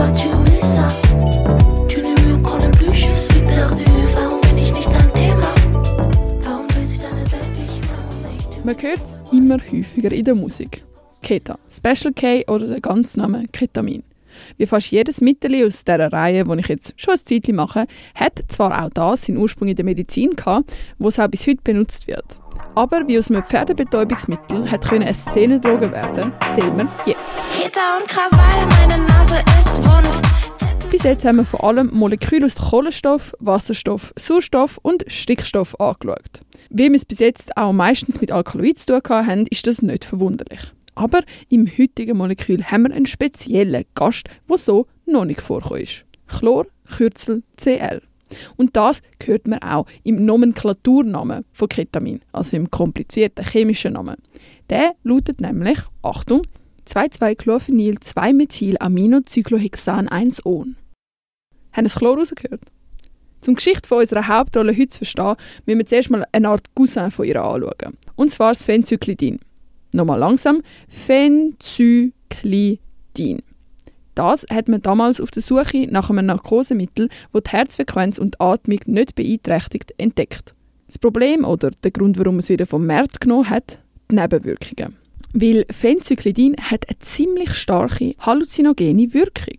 toi tu oublies ça. Tu n'es mieux qu'on n'est plus, je suis perdu. Warum bin ich nicht dein Thema? Warum will sie deine Welt nicht mehr und nicht Man hört es immer häufiger in der Musik. Keta, Special K oder der ganze Name Ketamin. Wie fast jedes Mittel aus dieser Reihe, die ich jetzt schon ein Zeitchen mache, hat zwar auch das seinen Ursprung in der Medizin gehabt, wo es auch bis heute benutzt wird. Aber wie aus einem Pferdebetäubungsmittel hat können eine Szenendroge werden, sehen wir jetzt. Gitter und Krawall, meine Nase. Bis jetzt haben wir vor allem Moleküle aus Kohlenstoff, Wasserstoff, Sauerstoff und Stickstoff angeschaut. Wie wir es bis jetzt auch meistens mit Alkaloiden zu tun haben, ist das nicht verwunderlich. Aber im heutigen Molekül haben wir einen speziellen Gast, der so noch nicht vorgekommen ist. Chlor, Kürzel Cl. Und das hört man auch im Nomenklaturnamen von Ketamin, also im komplizierten chemischen Namen. Der lautet nämlich, Achtung, 2,2-Chlorphenyl-2-Methyl-Aminocyclohexan-1-On. Haben Sie das Chlor rausgehört? Zum Geschichte von unserer Hauptrolle heute zu verstehen, müssen wir zuerst mal eine Art Cousin von ihr anschauen. Und zwar das Phencyclidin. Nochmal langsam. Phencyclidin. Das hat man damals auf der Suche nach einem Narkosemittel, das die Herzfrequenz und Atmung nicht beeinträchtigt, entdeckt. Das Problem oder der Grund, warum man es wieder vom Markt genommen hat, die Nebenwirkungen. Weil Phencyclidin hat eine ziemlich starke halluzinogene Wirkung.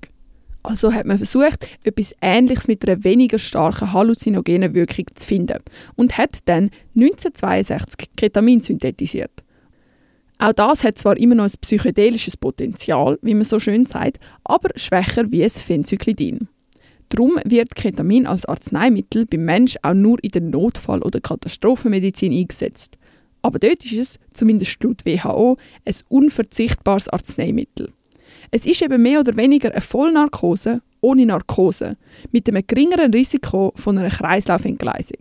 Also hat man versucht, etwas Ähnliches mit einer weniger starken halluzinogenen Wirkung zu finden und hat dann 1962 Ketamin synthetisiert. Auch das hat zwar immer noch ein psychedelisches Potenzial, wie man so schön sagt, aber schwächer wie es Phencyclidin. Darum wird Ketamin als Arzneimittel beim Mensch auch nur in der Notfall- oder Katastrophenmedizin eingesetzt. Aber dort ist es, zumindest laut WHO, ein unverzichtbares Arzneimittel. Es ist eben mehr oder weniger eine Vollnarkose ohne Narkose, mit einem geringeren Risiko von einer Kreislaufentgleisung.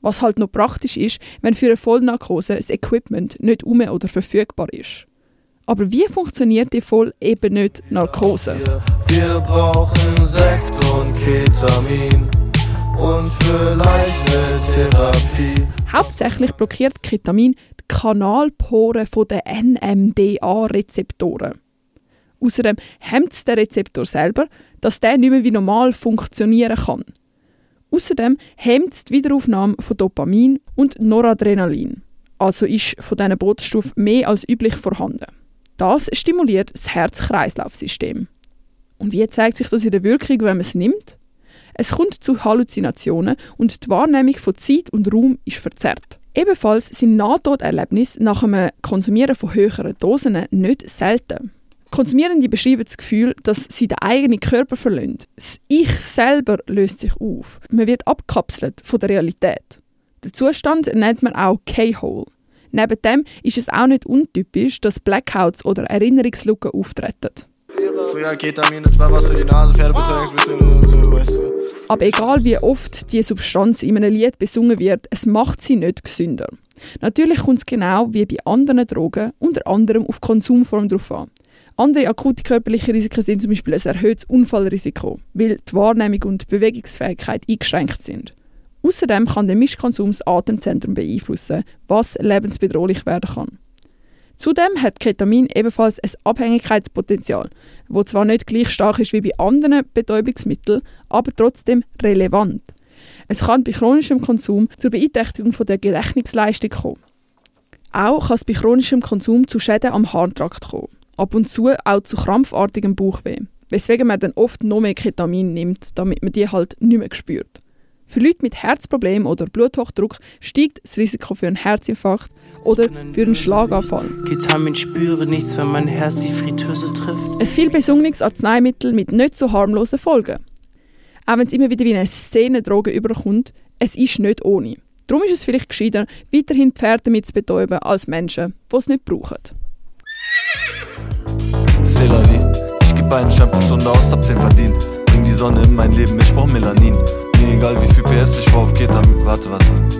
Was halt noch praktisch ist, wenn für eine Vollnarkose das Equipment nicht um oder verfügbar ist. Aber wie funktioniert die voll eben nicht Narkose? Wir, wir brauchen Sekt und Ketamin und vielleicht eine Therapie. Hauptsächlich blockiert Ketamin die Kanalporen der NMDA-Rezeptoren. Außerdem hemmt es den Rezeptor selber, dass der nicht mehr wie normal funktionieren kann. Außerdem hemmt es die Wiederaufnahme von Dopamin und Noradrenalin. Also ist von diesen Botenstoffen mehr als üblich vorhanden. Das stimuliert das Herz-Kreislauf-System. Und wie zeigt sich das in der Wirkung, wenn man es nimmt? Es kommt zu Halluzinationen und die Wahrnehmung von Zeit und Raum ist verzerrt. Ebenfalls sind Nahtoderlebnisse nach dem Konsumieren von höheren Dosen nicht selten. Konsumierende beschreiben das Gefühl, dass sie den eigenen Körper verlieren. Das Ich selber löst sich auf. Man wird abkapselt von der Realität. Den Zustand nennt man auch K-Hole. Neben dem ist es auch nicht untypisch, dass Blackouts oder Erinnerungslücken auftreten. Früher Ketamin, das war was für die Nase, Pferdebetäubungsmittel und so, weißt du. Aber egal wie oft die Substanz in einem Lied besungen wird, es macht sie nicht gesünder. Natürlich kommt es genau wie bei anderen Drogen unter anderem auf die Konsumform drauf an. Andere akute körperliche Risiken sind zum Beispiel ein erhöhtes Unfallrisiko, weil die Wahrnehmung und die Bewegungsfähigkeit eingeschränkt sind. Außerdem kann der Mischkonsum das Atemzentrum beeinflussen, was lebensbedrohlich werden kann. Zudem hat Ketamin ebenfalls ein Abhängigkeitspotenzial, wo zwar nicht gleich stark ist wie bei anderen Betäubungsmitteln, aber trotzdem relevant. Es kann bei chronischem Konsum zur Beeinträchtigung von der Gedächtnisleistung kommen. Auch kann es bei chronischem Konsum zu Schäden am Harntrakt kommen. Ab und zu auch zu krampfartigem Bauchweh. Weswegen man dann oft noch mehr Ketamin nimmt, damit man die halt nicht mehr spürt. Für Leute mit Herzproblemen oder Bluthochdruck steigt das Risiko für einen Herzinfarkt oder für einen Schlaganfall. Ketamin spüre nichts, wenn mein Herz die Fritteuse trifft. Ein viel besungenes Arzneimittel mit nicht so harmlosen Folgen. Auch wenn es immer wieder wie eine Szenendroge überkommt, es ist nicht ohne. Darum ist es vielleicht gescheiter, weiterhin Pferde mit zu betäuben als Menschen, die es nicht brauchen. C'est la vie. Ich geb einen Schein pro Stunde aus, hab 10 verdient. Bring die Sonne in mein Leben, ich brauch Melanin. Egal wie viel PS, ich war auf Ketamin. Warte, warte.